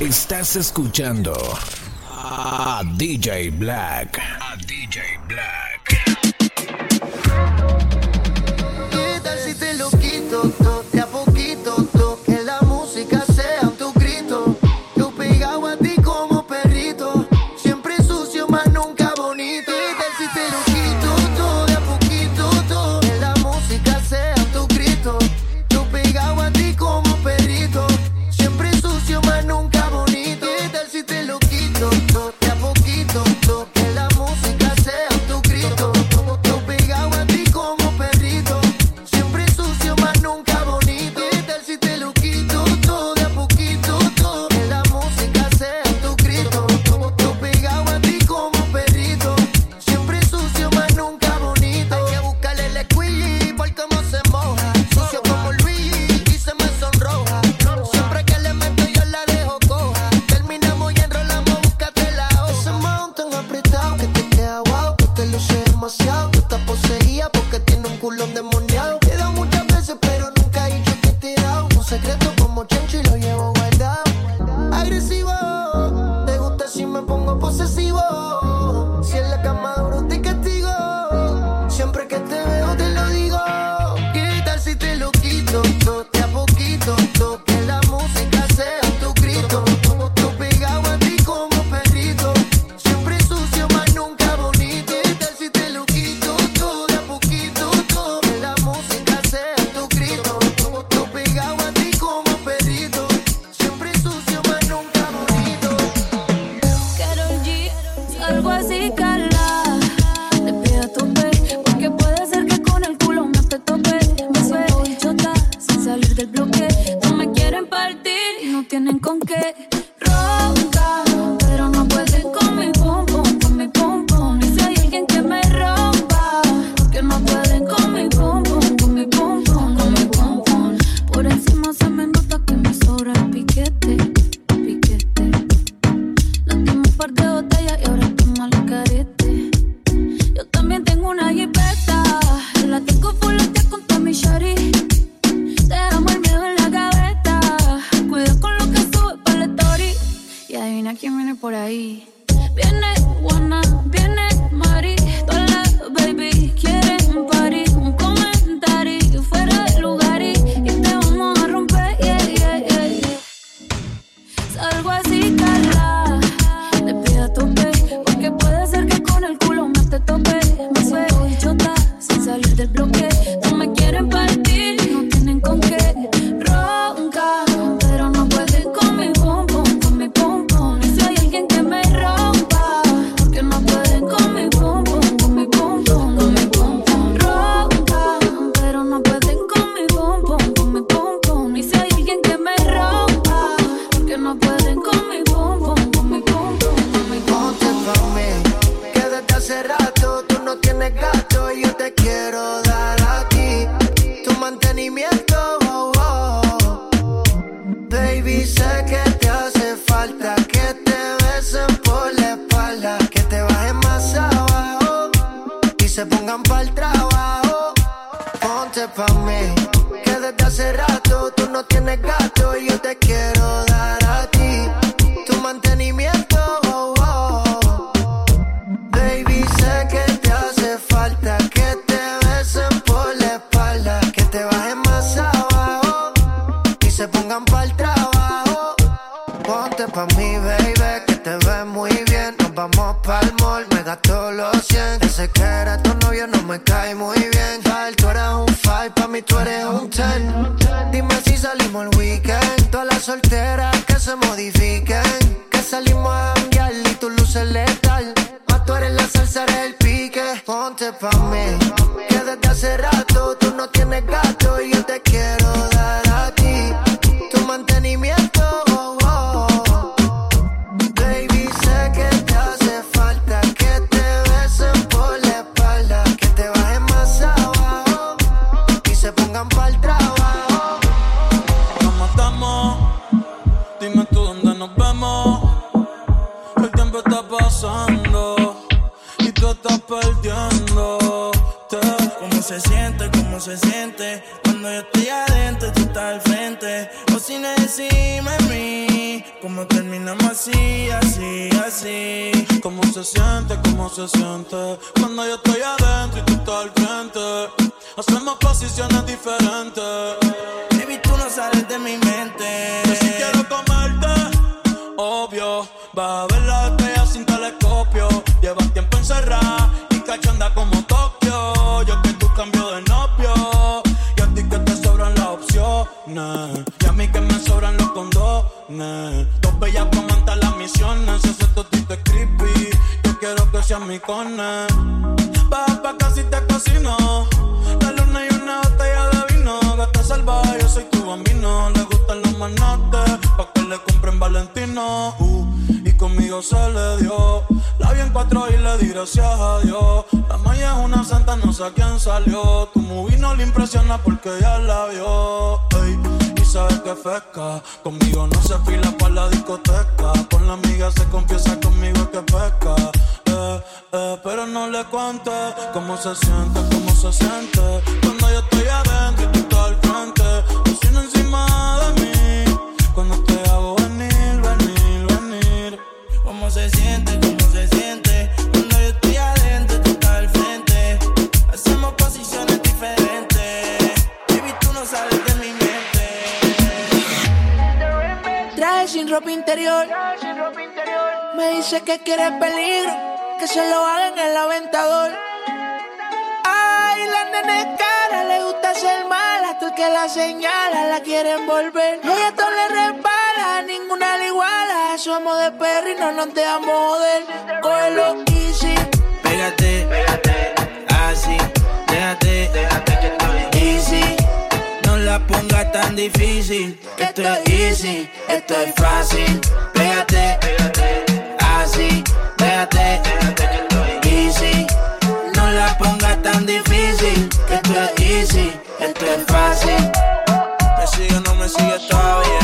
Estás escuchando a DJ Black. quién viene por ahí. Viene Juana, viene Mari, todas baby quieren un party, un comentario fuera ¿Cómo se siente, cómo se siente? Cuando yo estoy adentro y tú estás al frente. Hacemos posiciones diferentes. Baby, tú no sales de mi mente. Yo sí quiero comerte, obvio. Va a ver la estrella sin telescopio. Llevas tiempo encerrada y cachanda como Tokio. Yo que tú cambio de novio. Y a ti que te sobran las opciones. Y a mí que me sobran los condones. Seas mi cone. Baja pa' casi te cocino. La luna y una botella de vino. Gata salvaje, yo soy tu bambino. Le gustan los manates. Pa' que le compren Valentino. Uh, y conmigo se le dio. La vi en cuatro y le di gracias a Dios. La maya es una santa, no sé a quién salió. Tu movie le impresiona porque ya la vio. Ey, y sabes que pesca. Conmigo no se fila pa' la discoteca. Con la amiga se confiesa conmigo que pesca. Eh, pero no le cuente cómo se siente, cómo se siente. Cuando yo estoy adentro y tú estás al frente. Cocina encima de mí. Cuando te hago venir, venir, venir. ¿Cómo se siente? ¿Cómo se siente? Cuando yo estoy adentro, tú estás al frente. Hacemos posiciones diferentes. Baby, tú no sales de mi mente. Traje sin ropa interior. Me dice que quiere peligro, que se lo hagan en el aventador. Ay, la nena es cara, le gusta ser mala, tú el que la señala, la quiere envolver. Ella todo le resbala, ninguna le iguala. Somos de perro y no nos dejamos joder. Cógelo easy, Pégate, pégate, así, déjate, déjate que estoy easy. No la pongas tan difícil, esto es easy, esto es fácil. Pégate, pégate, así, déjate, déjate que estoy easy. No la pongas tan difícil, que esto es easy, esto es fácil. Me sigue no me sigue todavía.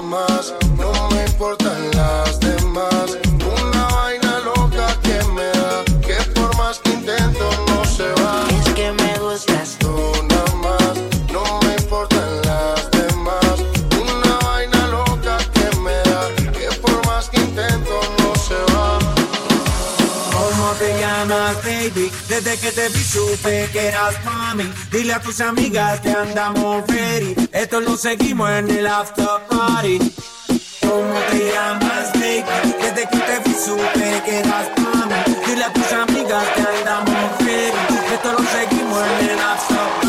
nada más, Desde que te vi supe que eras mami. Dile a tus amigas que andamos ready. Esto lo seguimos en el after party. ¿Cómo te llamas, baby? Desde que te vi supe que eras mami. Dile a tus amigas que andamos ready. Esto lo seguimos en el after party.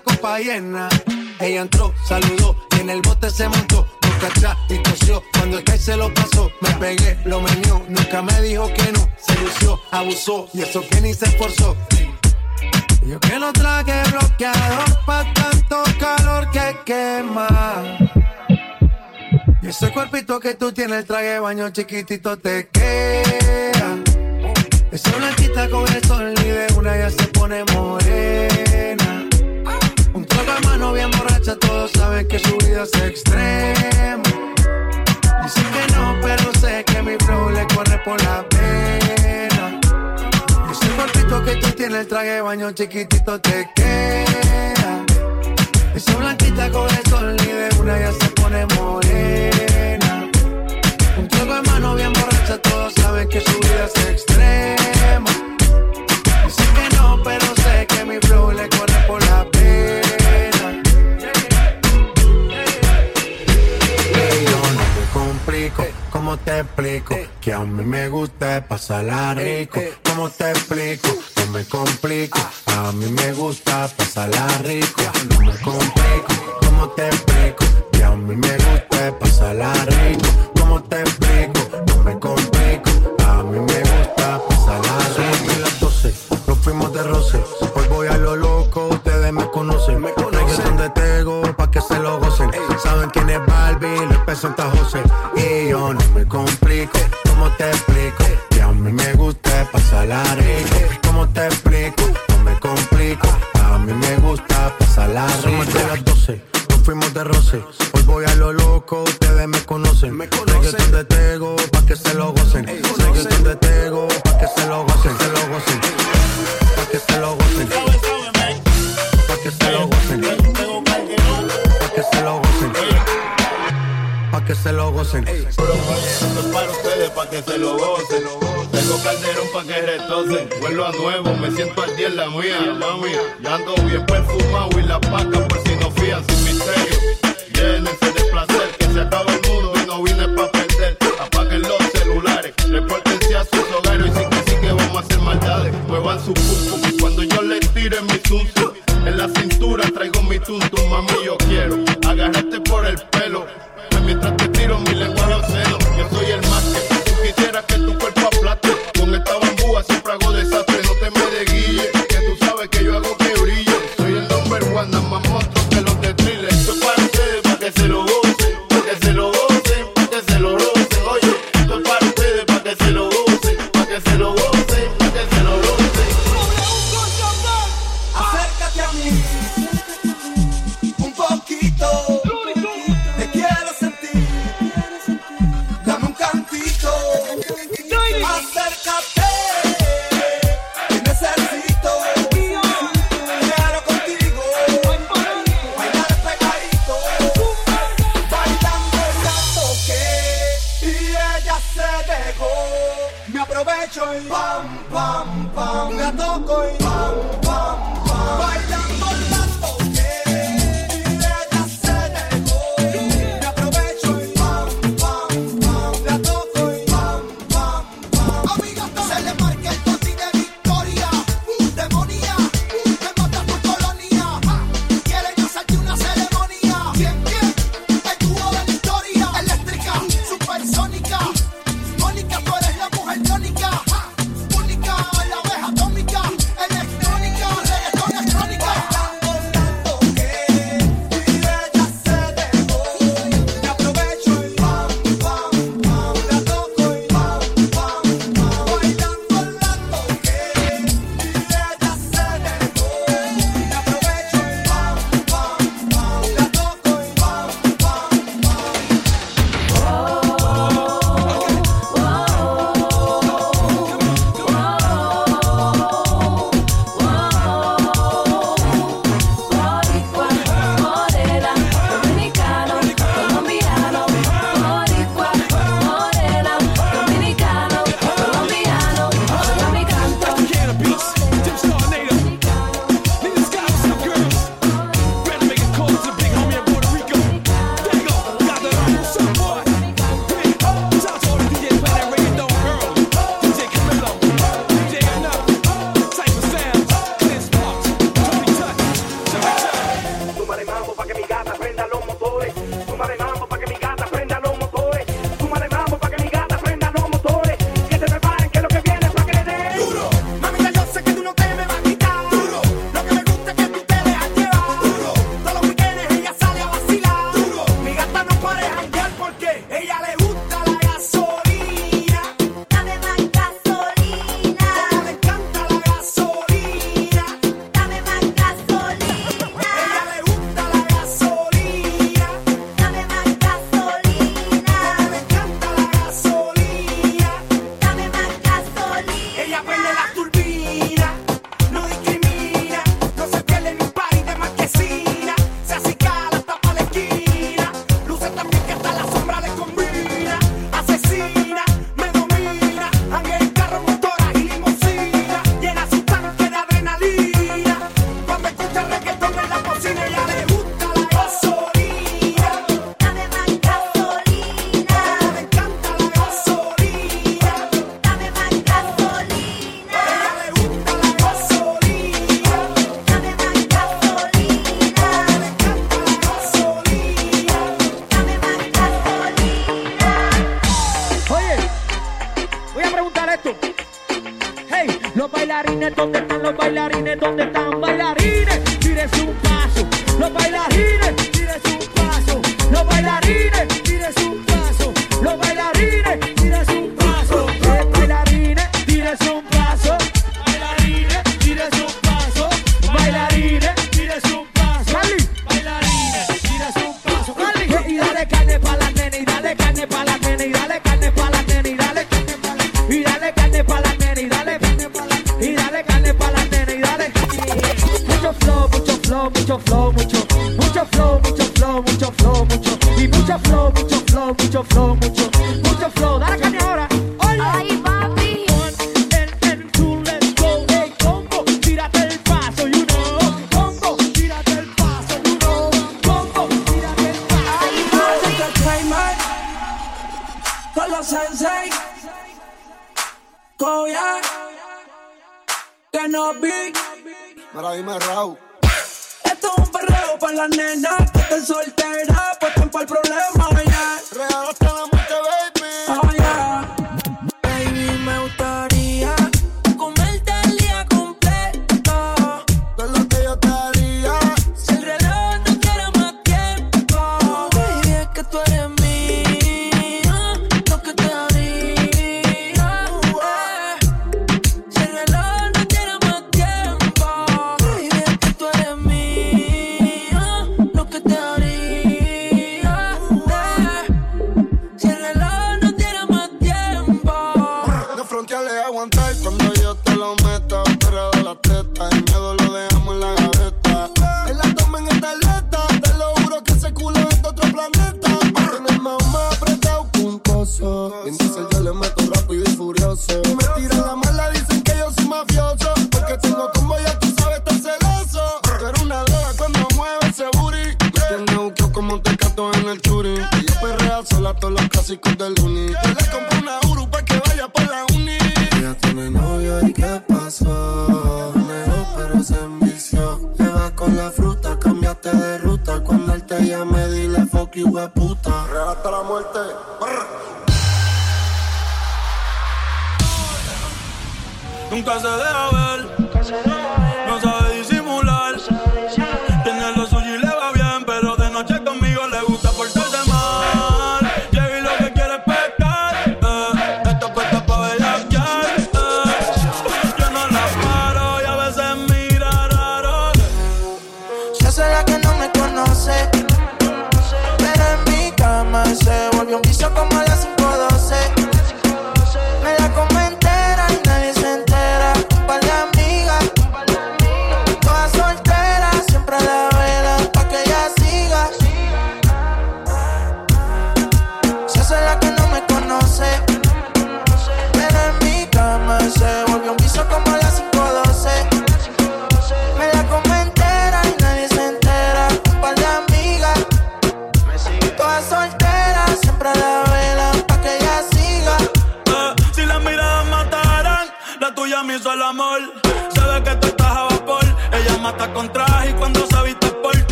Copa llena. Ella entró, saludó y en el bote se montó. Boca atrás y tosió. Cuando el que se lo pasó, me pegué, lo menió. Nunca me dijo que no. Se lució, abusó y eso que ni se esforzó. Yo que no traje bloqueador pa' tanto calor que quema. Y ese cuerpito que tú tienes, el traje baño chiquitito te queda. Esa blanquita con el sol el traje de baño chiquitito te queda. Esa blanquita con el sol y de una ya se pone morena. Un trago de mano bien borracha, todos saben que su vida es extrema. Te explico? Que a mí me gusta pasarla rico. ¿Cómo te explico? No me complico. A mí me gusta pasarla rico. No me complico, ¿cómo te explico? Que a mí me gusta pasarla rico. ¿Cómo te explico? No me complico. A mí me gusta pasarla rico. Las 12, nos fuimos de roce. Hoy voy a lo loco, ustedes. Me conocen Es Barbie, peso Santa José. Y yo no me complico, ¿cómo te explico? Que a mí me gusta pasarla rico. ¿Cómo te explico? No me complico. A mí me gusta pasarla rico. Somos de las 12, nos fuimos de roce. Hoy voy a lo loco, ustedes me conocen. Me conocen de Tego pa' que se lo gocen. Reggaeton de Tego pa' que se lo gocen, se lo gocen. Pa' que se lo gocen. Pa' que se lo gocen. Pa' que se lo gocen. Pa' que se lo gocen. Esto es para ustedes, para que se lo gocen. Tengo calderón para que retocen. Vuelvo a nuevo, me siento al día en la mía, mami. Ya ando bien perfumado y la paca por si no fían sin misterio. Llénense de placer, que se acaba el mundo y no vine pa' perder. Apaguen los celulares, repórtense a sus hogares y sí que sí que vamos a hacer maldades. Muevan su pum cuando yo les tire mi zum. En la cintura traigo mi tuntum, mami, yo quiero agarrarte por el pelo. Mientras te tiro mi lengua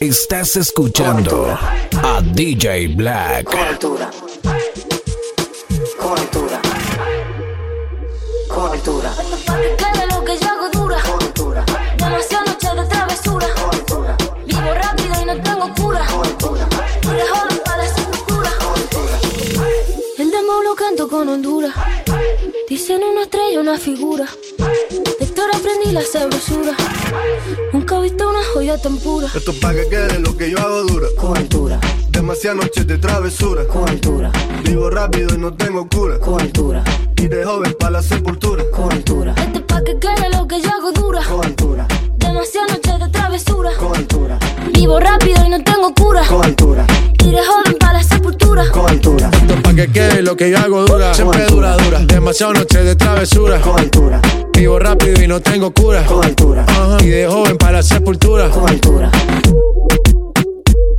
Estás escuchando a DJ Black. Cultura. Cultura. Cultura. Cada lo que yo hago dura. Cultura. Demasiada noche de travesura. Cultura. Vivo rápido y no tengo cura. Cultura. Tú eres joven para esa cultura. El demo lo canto con Honduras. Dicen una estrella, una figura. Directora, aprendí la sabrosura. Nunca he visto una joya tan pura. Esto es pa' que quede lo que yo hago dura. Con altura, Demasiadas noches de travesura. con altura, Vivo rápido y no tengo cura. con altura, Y de joven pa' la sepultura. con altura, Este es pa' que quede lo que yo hago dura. con altura, Demasiadas noches de travesura. con altura, Vivo rápido y no tengo cura. con altura, Iré joven para la sepultura. con altura, Esto es pa' que quede lo que yo hago dura. Siempre dura, dura. Demasiado noche de travesura. con altura, Vivo rápido y no tengo cura. con altura, Ajá. Y de joven para la sepultura. con altura.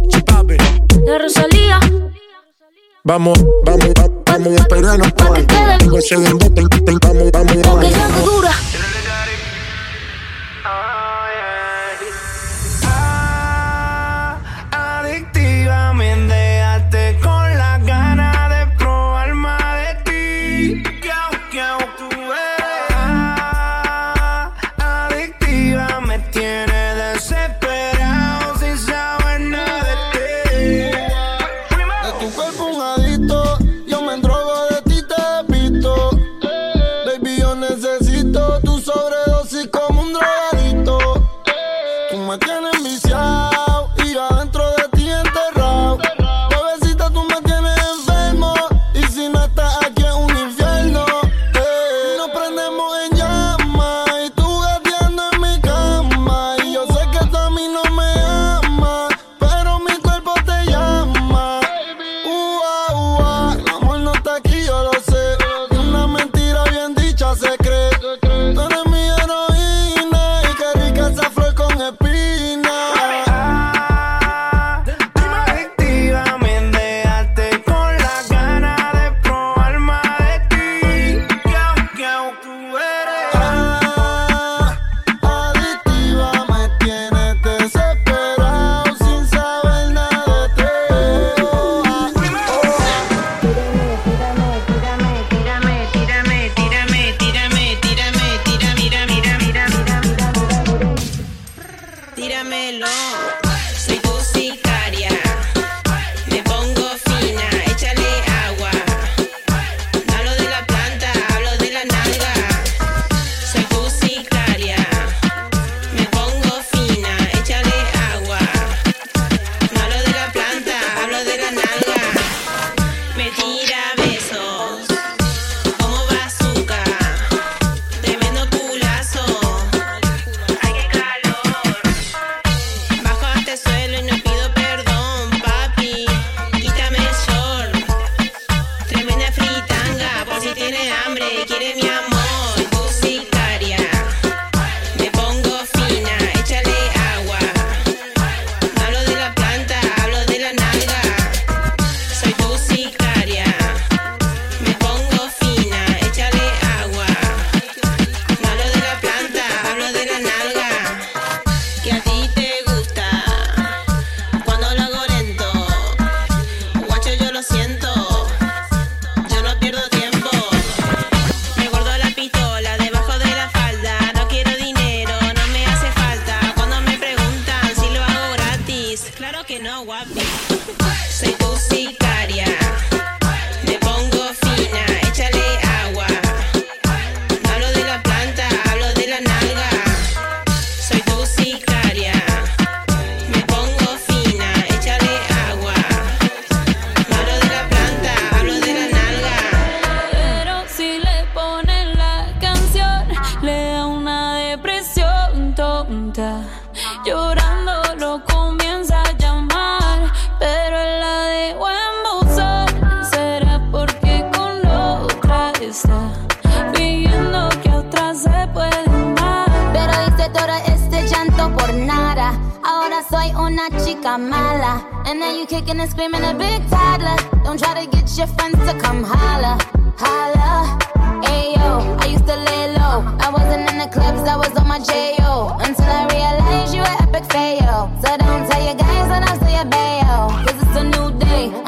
Chipapi. La Rosalía. Vamos, vamos, va- vamos a esperarnos. Ten- ten- Vamos, vamos, vamos. que yo hago dura.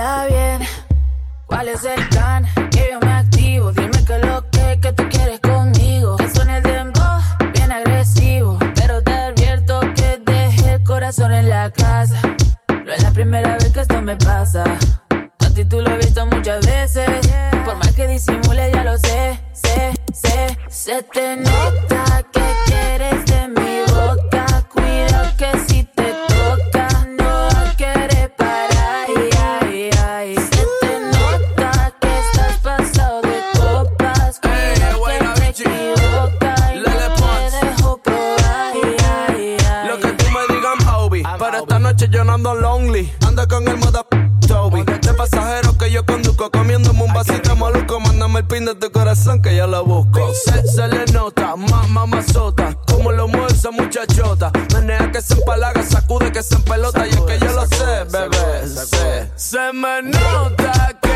bien. ¿Cuál es el plan? Que yo me activo. Dime que lo que, que tú quieres conmigo. Que suene el dembow, bien agresivo. Pero te advierto que dejé el corazón en la casa. No es la primera vez que esto me pasa. A ti tú lo he visto muchas veces. Por más que disimule, ya lo sé, sé, sé. Se te nota ando lonely. Anda con el moda Toby. De pasajero que yo conduzco, comiéndome un vasito maluco. Mándame el pin de tu corazón que yo lo busco. Se, se le nota, más mamazota. Como lo mueve esa muchachota. Menea que se empalaga, sacude que se empelota. Y es que yo lo sé, bebé. Sé. Se me nota que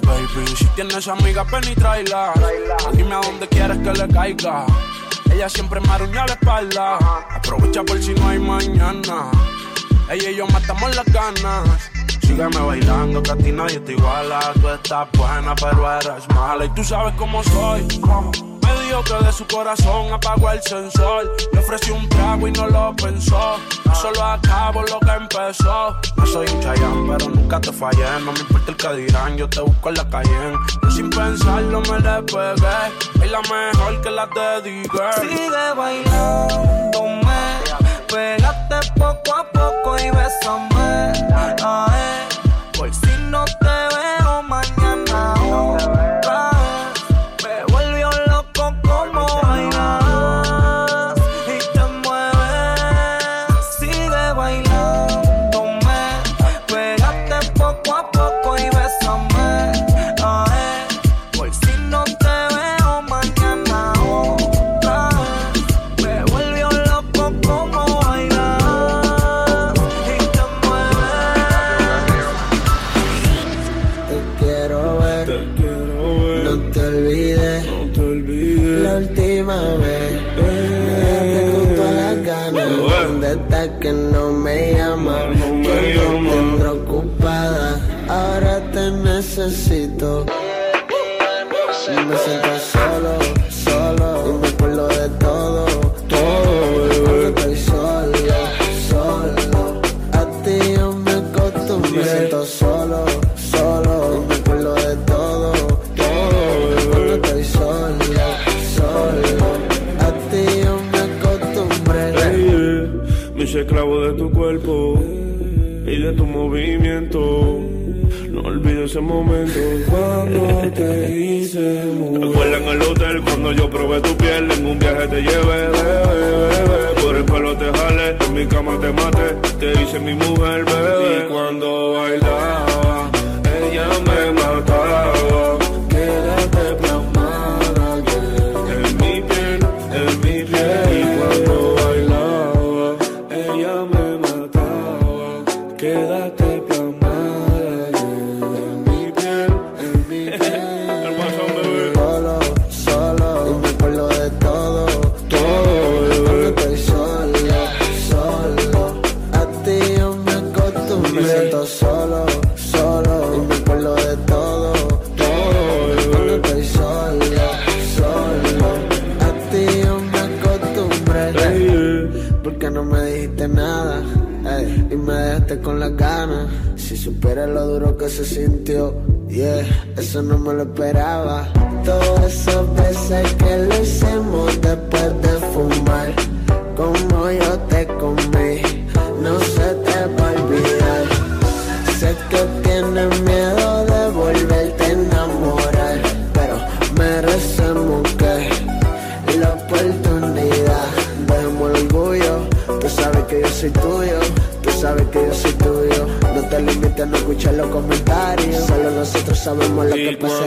baby. Si tienes amigas, ven y tráela. Dime a dónde quieres que le caiga. Ella siempre me arruña la espalda. Aprovecha por si no hay mañana. Ella y yo matamos las ganas. Sígueme bailando, que a ti nadie te iguala. Tú estás buena, pero eres mala. Y tú sabes cómo soy que de su corazón apagó el sensor. Le ofrecí un trago y no lo pensó. Yo solo acabo lo que empezó. No soy un chayán, pero nunca te fallé. No me importa el que dirán, yo te busco en la calle. Yo sin pensarlo me le pegué. Es la mejor que la te dediqué. Sigue bailándome. Pégate poco a poco y besame. Ah, eh. Por si tu cuerpo y de tu movimiento. No olvido ese momento cuando te hice ¿Te acuerdas en el hotel cuando yo probé tu piel? En un viaje te llevé, bebé, bebé. Por el pelo te jale, en mi cama te mate. Te hice mi mujer, bebé. Y cuando bailaba, ella me mataba. Quédate con las ganas. Si supieras lo duro que se sintió, yeah, eso no me lo esperaba. Todas esas veces que lo hicimos después sabemos lo que pasa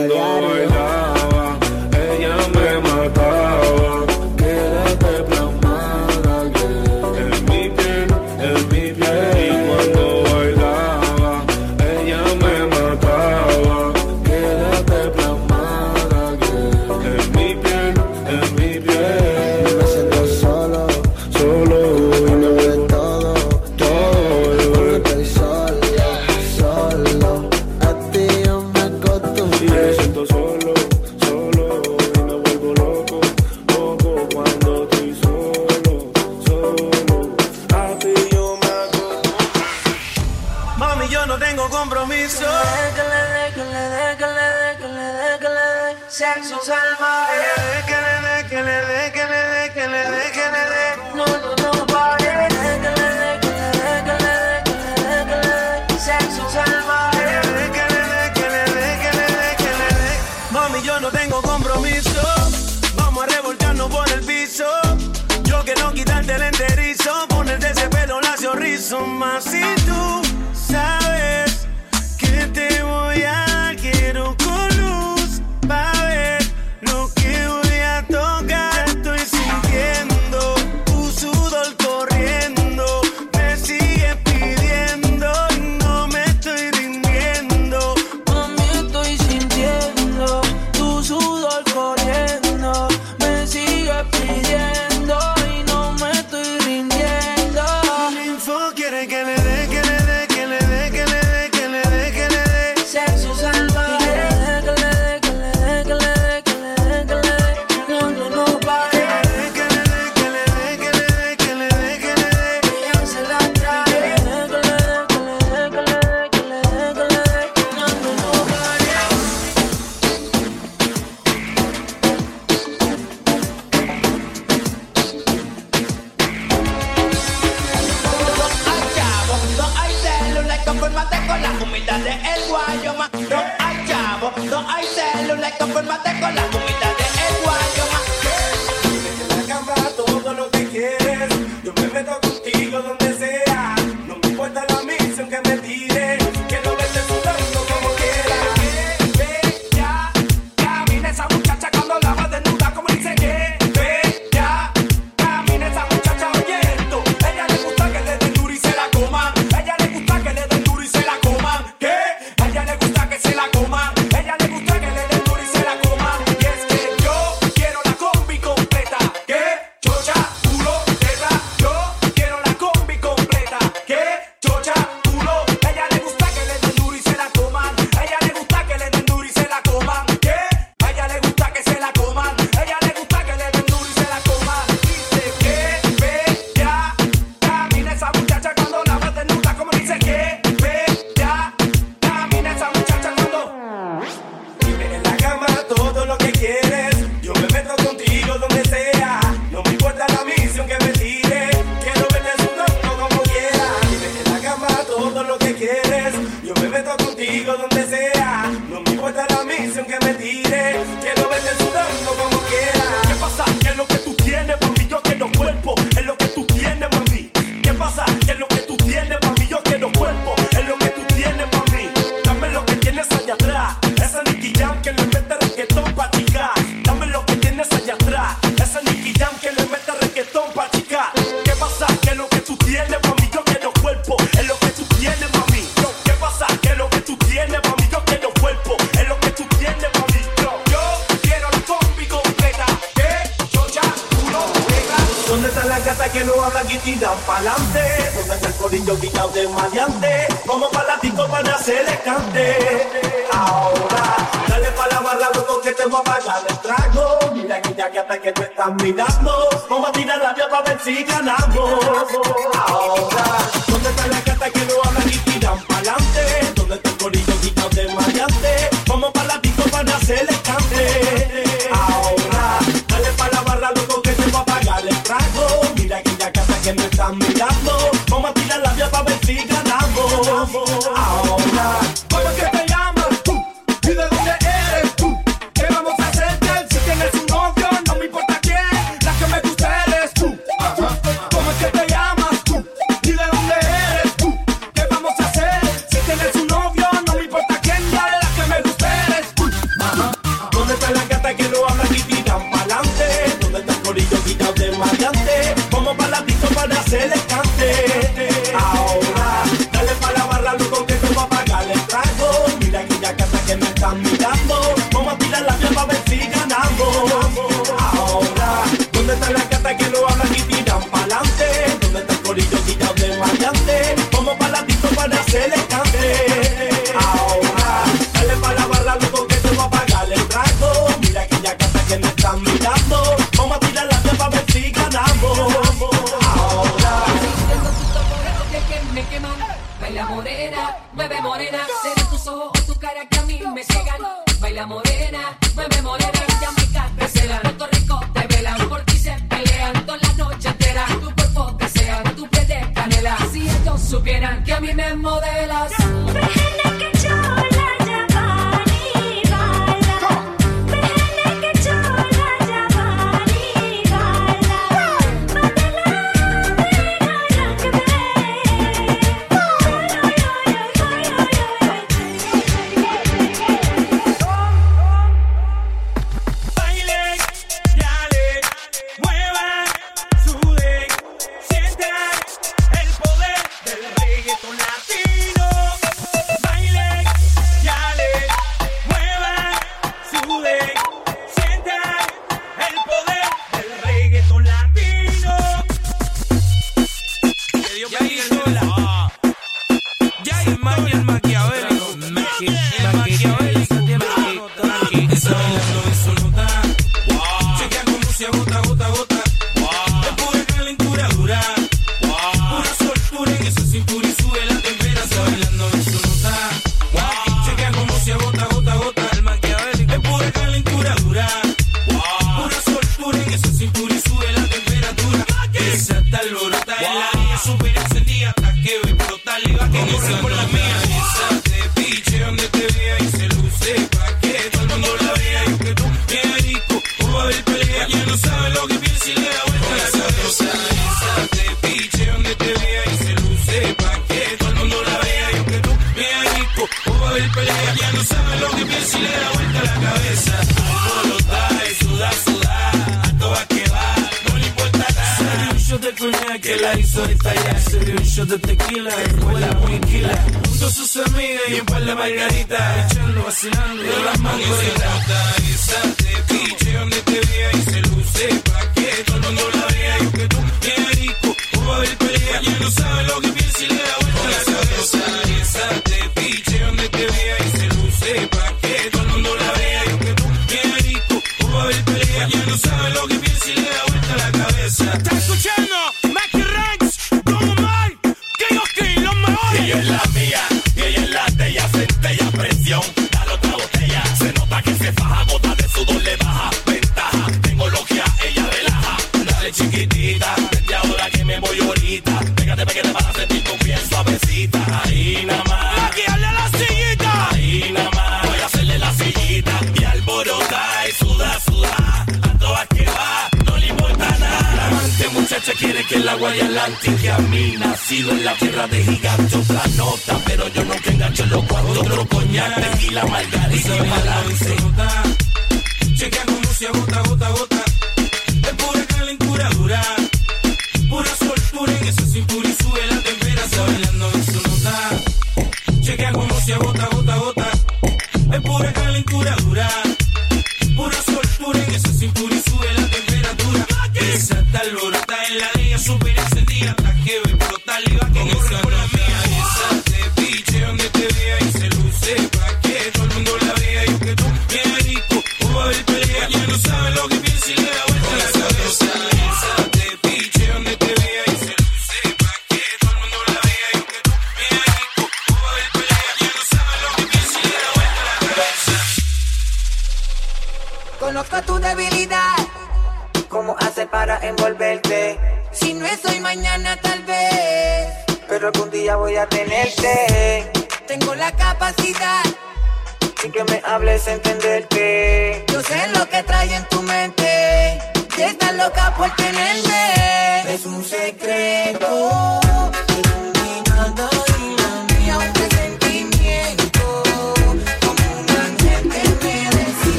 y pa'lante. Donde está el corillo guillado de maleante. Como palatico para se le cante. Ahora, dale pa' la barra, loco, que te voy a pagar el trago. Mira, guilla, que hasta que tú estás mirando. Vamos a tirar la vía para ver si ganamos. Ahora, ¿dónde está la gata que no hablan y dan pa'lante? Donde está el corillo guillado de maleante. Como palatico para se le cante. que me están mirando. Vamos a tirar la vía para ver si ganamos. Ahora.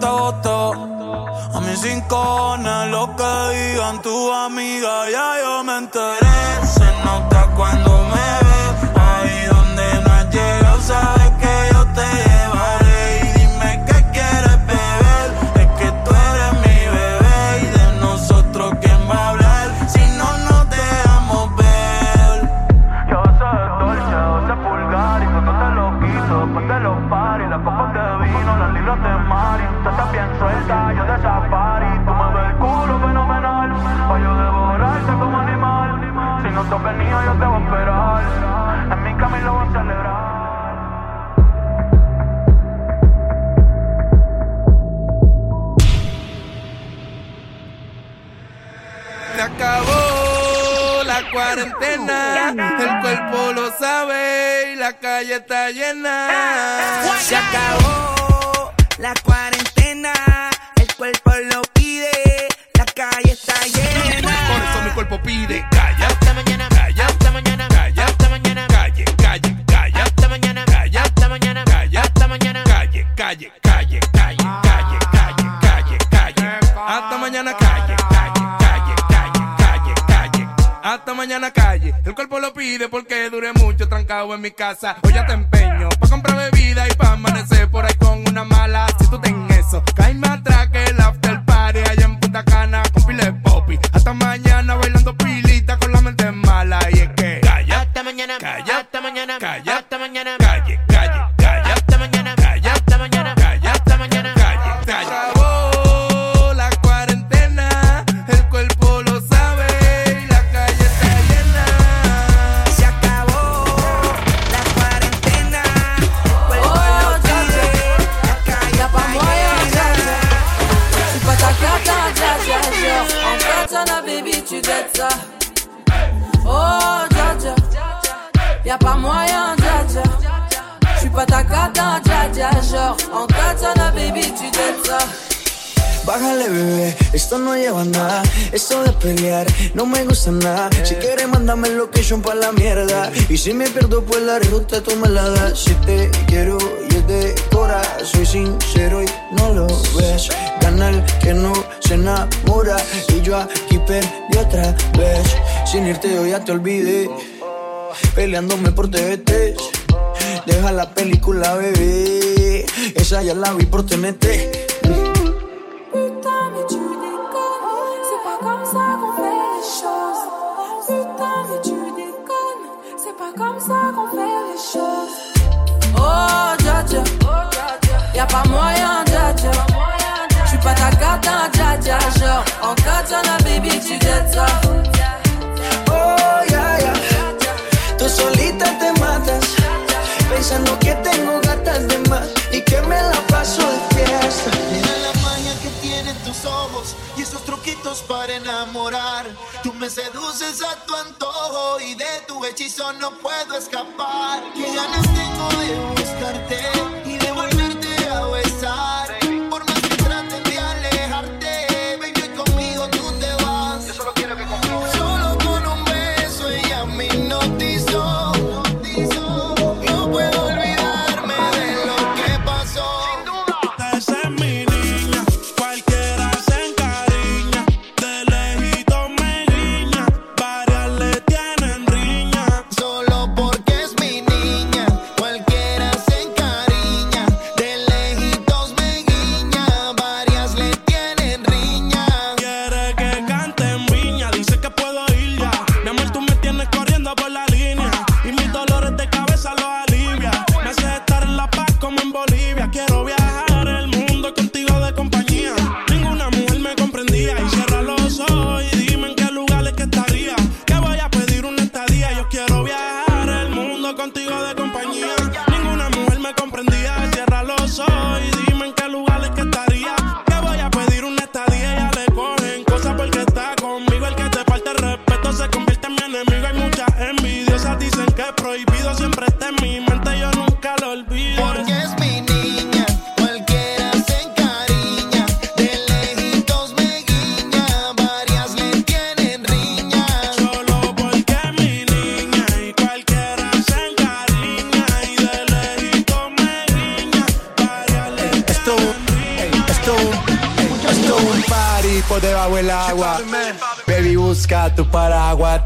того El cuerpo lo sabe y la calle está llena. Se acabó la cuarentena. El cuerpo lo pide, la calle está llena. Por eso mi cuerpo pide en mi casa. Hoy ya te empeño pa' comprar bebida y pa' amanecer por ahí con una mala. Si tú ten eso, cae más atrás que la la ruta, tú me la das. Si te quiero y es de cora, soy sincero y no lo ves. Canal que no se enamora y yo aquí perdí otra vez. Sin irte yo ya te olvidé, peleándome por TVT. Deja la película, bebé, esa ya la vi por TNT. pas moyen, dja dja. J'suis pas ta carte, dja dja. Genre, en baby, tu gâtes ça. Oh, ya, ya. Tú solita te matas. Pensando que tengo gatas de más y que me la paso de fiesta. Mira la magia que tienen tus ojos y esos truquitos para enamorar. Tú me seduces a tu antojo y de tu hechizo no puedo escapar. Qué ganas tengo de buscarte always tired.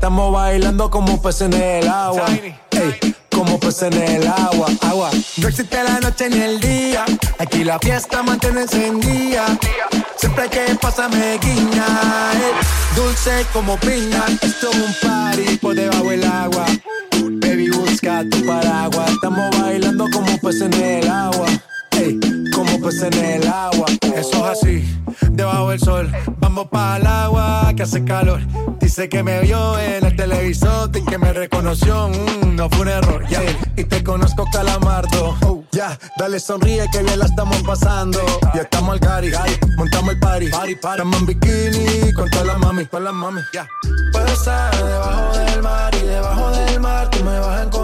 Estamos bailando como peces en el agua. Ey, como peces en el agua, agua. No existe la noche ni el día. Aquí la fiesta mantiene encendida. Siempre que pasa me guiña. ey, dulce como piña. Esto es un party por debajo del agua. Baby, busca tu paraguas. Estamos bailando como peces en el agua. Ey, como peces en el agua. Eso es así, debajo del sol. Vamos para el agua que hace calor. Dice que me vio en el televisor y que me reconoció. Mm, no fue un error, ya. Y te conozco, calamardo. Oh, ya, dale sonríe que bien la estamos pasando. Ya estamos al cari, montamos el party. party, party. Estamos en bikini con todas las mami, con las mami. Ya. Puedo estar debajo del mar y debajo del mar tú me vas a encontrar.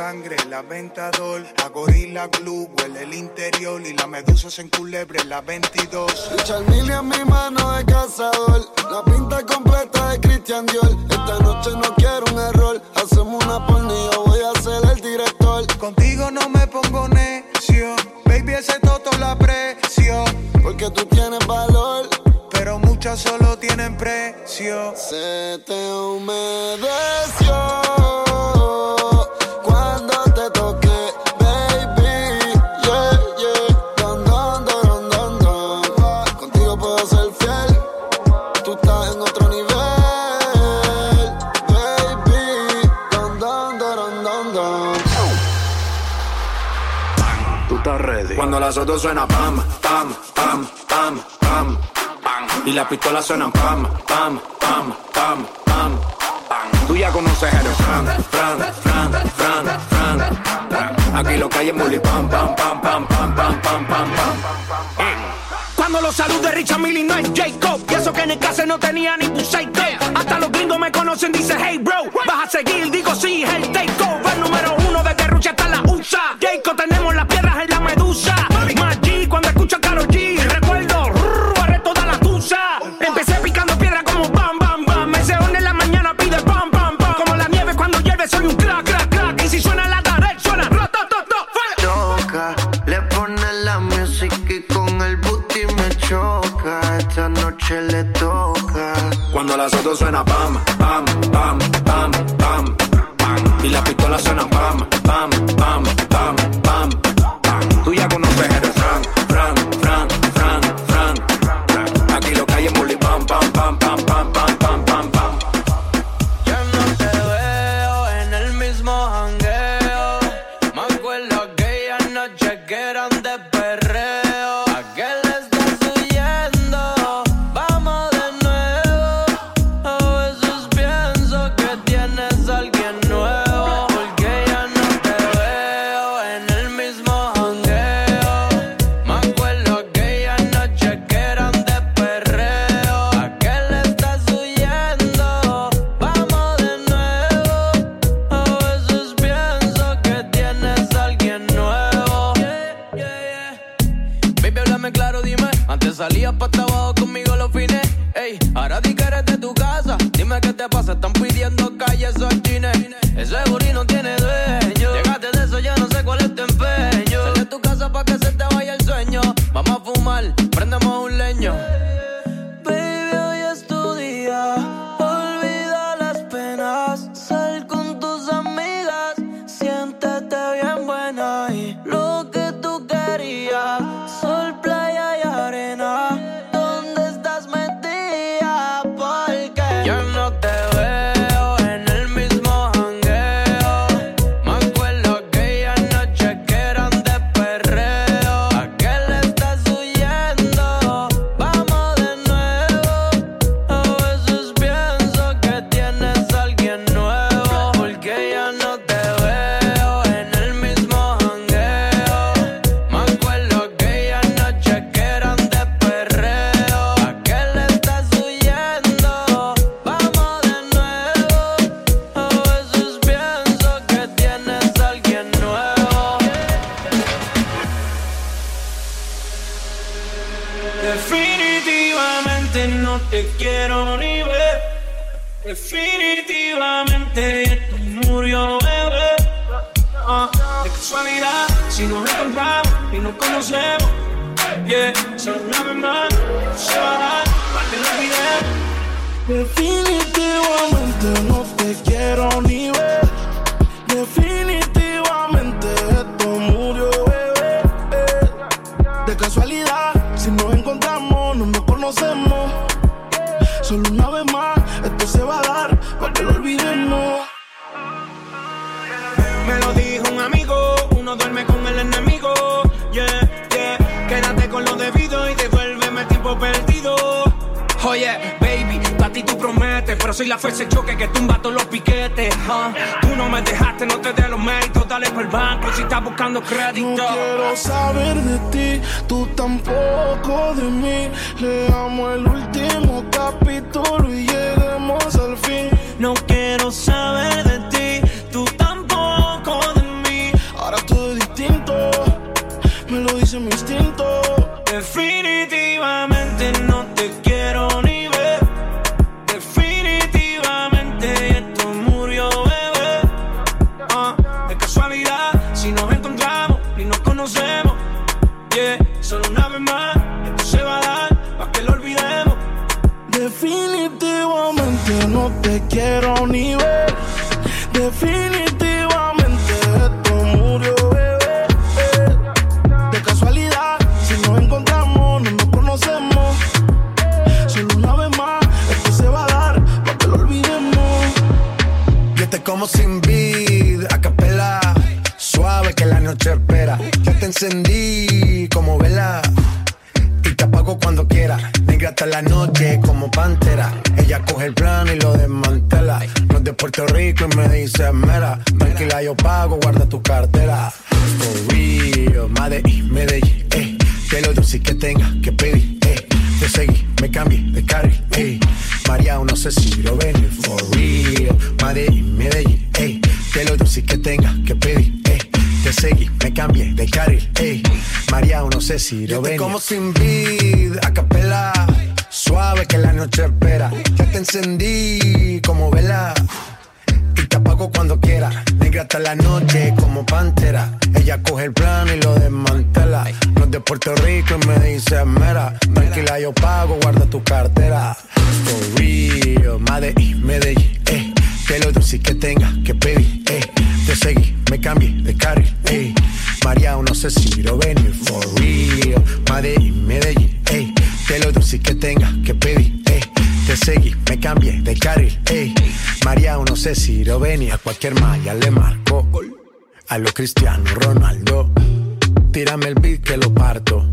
Sangre, la ventador. A gorila glue, huele el interior. Y la medusa se enculebre la 22. Richard Mille en mi mano de cazador. La pinta completa de Christian Dior. Esta noche no quiero un error. Hacemos una yo voy a ser el director. Contigo no me pongo necio. Baby, ese toto la aprecio. Porque tú tienes valor. Pero muchas solo tienen precio. Se te humedeció las otras suenan pam, pam, pam, pam, pam, pam. Y las pistolas suenan pam, pam, pam, pam, pam. Tú ya conoces el Fran, Fran, Fran, Fran, Fran. Aquí lo que hay es muli pam, pam, pam, pam, pam, pam, pam, pam, pam. Cuando los saludos de Richard Millie no es Jacob. Y eso que en el caso no tenía ni un. Hasta los gringos me conocen, dice hey bro. Vas a seguir, digo sí, el takeover número uno de Rucha hasta la USA. Jacob, Suenan pam, pam, pam, pam, pam. Y las pistolas suenan pam, pam, pam, pam, pam. Crédito. Sin vid, a capela. Suave que la noche espera. Ya te encendí como vela. Y te apago cuando quiera. Negra hasta la noche como pantera. Ella coge el plano y lo desmantela. No es de Puerto Rico y me dice mera. Tranquila, yo pago, guarda tu cartera. For real, Medellín, Medellín, eh. Que lo dulce que tenga que pedir, eh. Te seguí, me cambié de carril, eh. María, no sé si lo venir. For real, Medellín, Medellín, eh. Que lo dulce que tenga que pedir, eh. Te seguí, me cambié de carril, ey. María, no sé si lo venía. A cualquier malla le marco. A lo Cristiano Ronaldo. Tírame el beat que lo parto.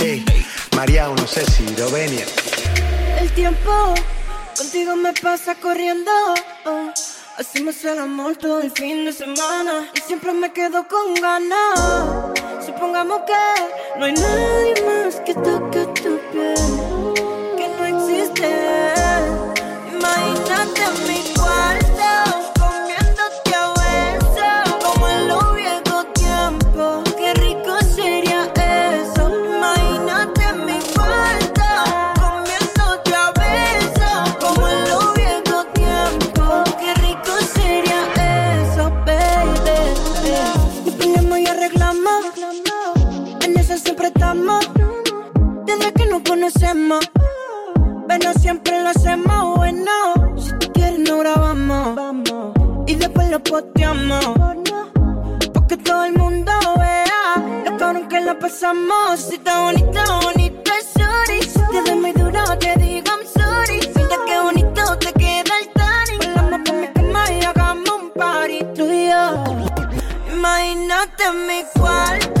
María, no sé si lo venía. El tiempo contigo me pasa corriendo. oh. Hacemos el amor todo el fin de semana y siempre me quedo con ganas. Supongamos que no hay nadie más que toque tu piel, que no existe. Imagínate mi cuarto conocemos. Pero siempre lo hacemos bueno. Si tú quieres, no grabamos. Y después lo posteamos. Porque todo el mundo vea lo cabrón que la pasamos. Si está bonita, bonita, sorry. Si te doy muy duro, te digo I'm sorry. Mira qué bonito te queda el tanning. Volamos pa' mi cama y hagamos un party tú y yo. Imagínate mi cuarto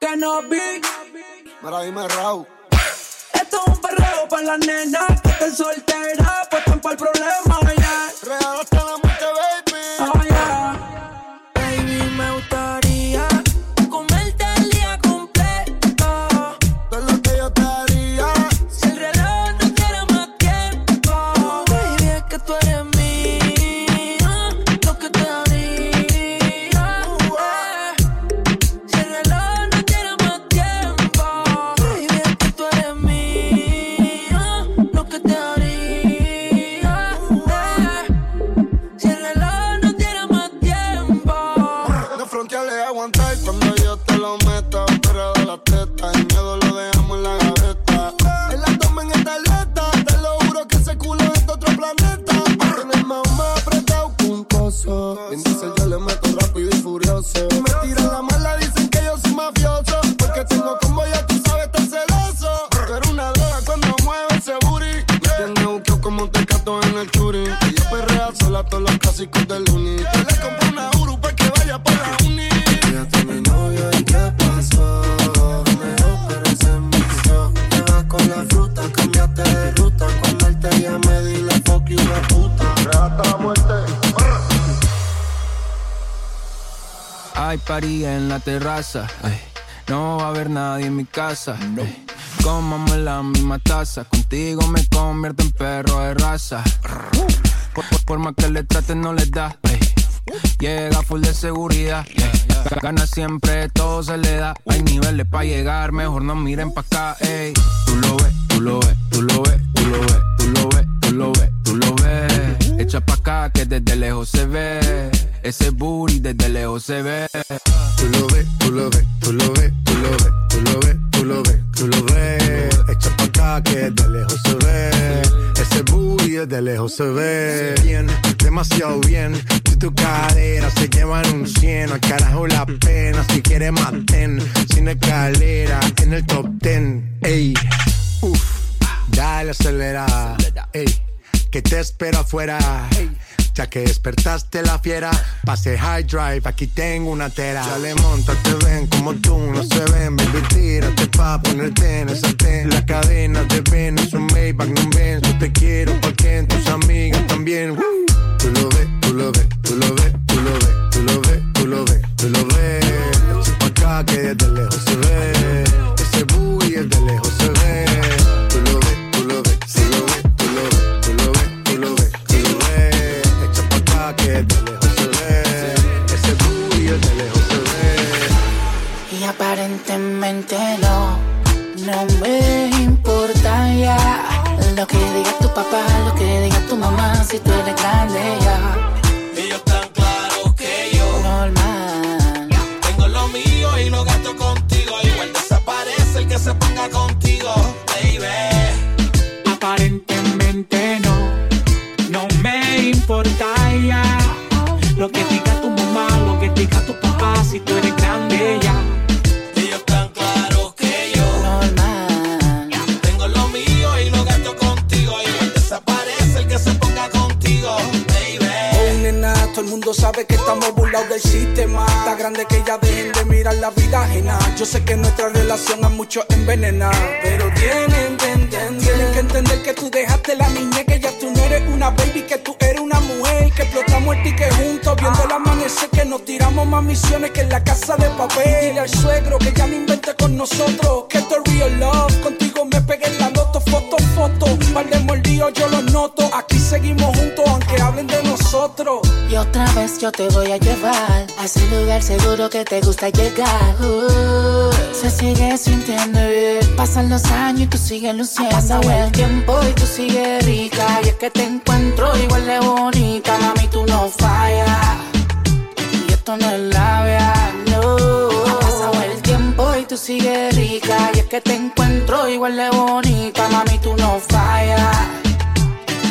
Que no vi. Mira, dime, Raúl. Esto es un perreo para las nenas que estén solteras, pues están para el problema, ya. Real hasta la coso. Yo le meto rápido y furioso. Me tiran la mala, dicen que yo soy mafioso. Porque tengo como ya tú sabes, estar celoso. Tú eres una droga cuando mueve ese booty. Me tiene buqueo como un tecato en el churi. Ella perrea sola todos los clásicos del uni. Hay party en la terraza. ay. No va a haber nadie en mi casa. ay. Comamos la misma taza. Contigo me convierto en perro de raza. Por, por, por más que le traten, no les da. ay. Llega full de seguridad. ay. Gana siempre, todo se le da. Hay niveles para llegar, mejor no miren pa' acá. ey. Tú lo ves, tú lo ves, tú lo ves, tú lo ves, tú lo ves, tú lo ves, tú lo ves. Echa pa' acá que desde lejos se ve. Ese booty desde lejos se ve. Tú lo ves, tú lo ves, tú lo ves, tú lo ves, tú lo ves, tú lo ves, tú lo ves. Echa pa' acá que de lejos se ve. Ese booty de lejos se ve. Bien, demasiado bien. Si tu cadera se llevan un cien, al carajo la pena. Si quieres maten, sin escalera, en el top ten. Ey, uff, dale acelera. Ey, que te espero afuera. Ya que despertaste la fiera, pase high drive, aquí tengo una tera. Dale, monta, te ven como tú, no se ven, baby, tírate pa' ponerte en esa ten. La cadena de ven, es un Maybach, no ven, yo te quiero pa' que tus amigas también. Tú lo ves, tú lo ves, tú lo ves, tú lo ves, tú lo ves, tú lo ves, tú lo ves. Acá que desde lejos se ve, ese booty desde lejos aparentemente no, no me importa ya. Lo que diga tu papá, lo que diga tu mamá Si tú eres grande ya. Ellos tan claros que yo. Normal. Tengo lo mío y lo gasto contigo. Igual desaparece el que se ponga contigo, baby. Aparentemente no, no me importa ya lo que diga mundo sabe que estamos burlados del sistema. Está grande que ya dejen de mirar la vida ajena. Yo sé que nuestra relación a muchos envenena. Pero tienen que entender, que entender que tú dejaste la niñez, que ya tú no eres una baby, que tú eres una mujer. Que explotamos el ticket juntos, viendo el amanecer, que nos tiramos más misiones que en la casa de papel. Dile al suegro que ya no invente con nosotros, que esto es real love. Contigo me pegué en la loto, foto, foto. Par de mordidos yo los noto. Aquí seguimos juntos, Y otra vez yo te voy a llevar a ese lugar seguro que te gusta llegar. Uh, se sigue sintiendo bien. Pasan los años y tú sigues luciendo. Ha pasado el tiempo y tú sigues rica. Y es que te encuentro igual de bonita. Mami, tú no fallas. Y esto no es labia, no. Pasado el tiempo y tú sigues rica. Y es que te encuentro igual de bonita. Mami, tú no fallas.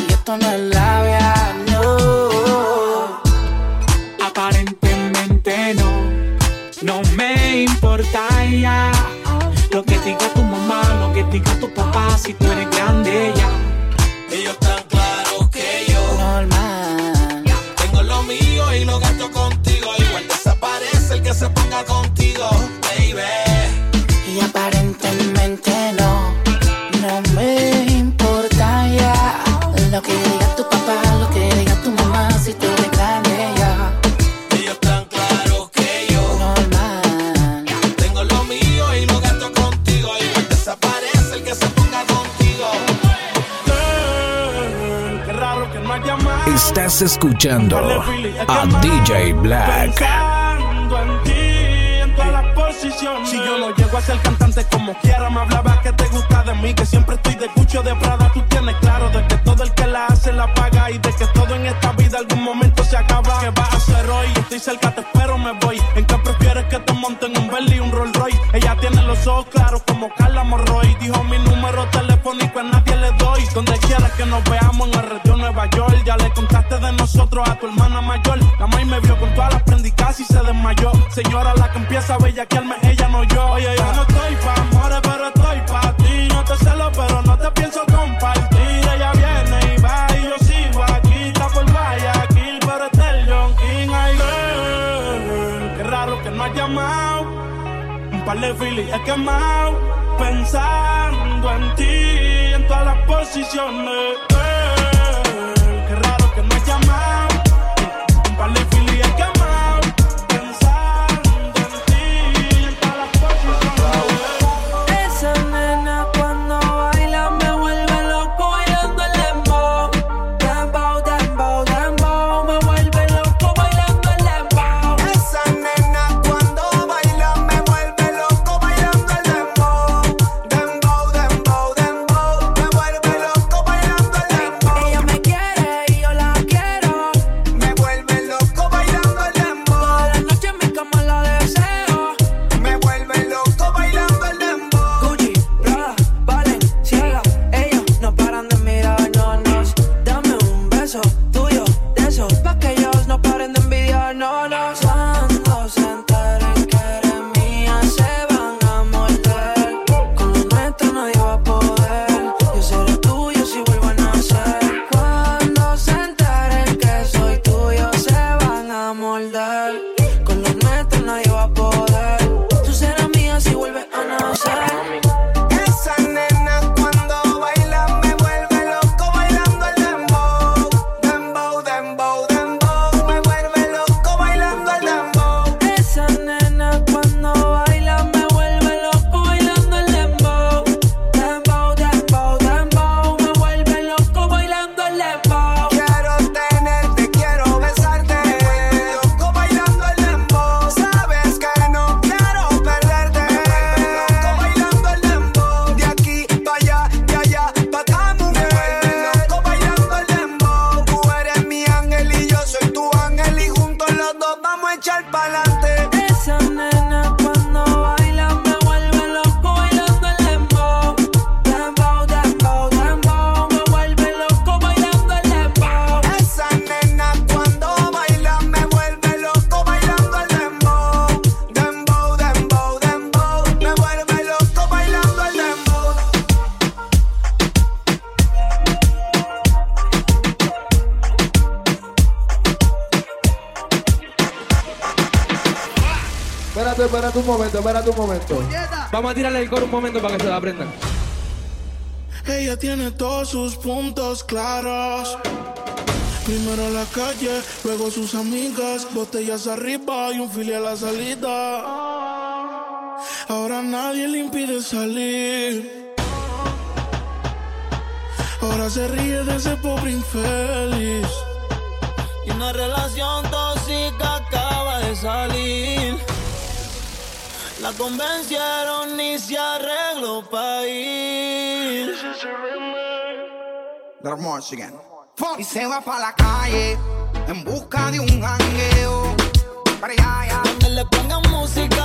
Y esto no es labia, No, no me importa ya. Lo que diga tu mamá, lo que diga tu papá, si tú eres grande ya. Ellos tan claros que yo Normal. tengo lo mío y lo gasto contigo. Igual desaparece el que se ponga contigo, baby. Y aparentemente no, no me importa ya Lo que diga tu papá, lo que diga tu mamá Si tú Estás escuchando a DJ Black. En ti, en todas. Si yo no llego a ser cantante como quiera, me hablaba que te gusta de mí, que siempre estoy de cucho de Prada. Tú tienes claro de que todo el que la hace la paga y de que todo en esta vida algún momento se acaba. ¿Qué vas a hacer hoy? Estoy cerca, te espero, me voy. ¿En qué prefieres que te monten un Bentley un Rolls Royce? Ella tiene los ojos claros como Carla Morroy. Dijo mi número telefónico a nadie le doy. Donde quieras que nos veamos en el Nueva York. Ya le contaste de nosotros a tu hermana mayor. La maíz me vio con todas las prendicas y se desmayó. Señora, la que empieza a bellaquearme, ella no yo. Oye, yo no estoy pa' amores, pero estoy pa' ti. No te celo, pero no te pienso compartir. Ella viene y va y yo sigo aquí. Está por Guayaquil, pero está el John King. Ay, girl, qué raro que no has llamado. Un par de filis he quemado. Pensando en ti, en todas las posiciones. Vamos a tirarle el coro un momento para que se la aprendan. Ella tiene todos sus puntos claros. Primero la calle, luego sus amigas, botellas arriba y un fili a la salida. Ahora nadie le impide salir. Ahora se ríe de ese pobre infeliz. Y una relación tóxica acaba de salir. La convencieron y se arregló para ir. Y se va pa' la calle en busca de un jangueo. Para allá, allá. Donde le pongan música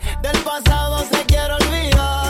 del pasado se quiere olvidar.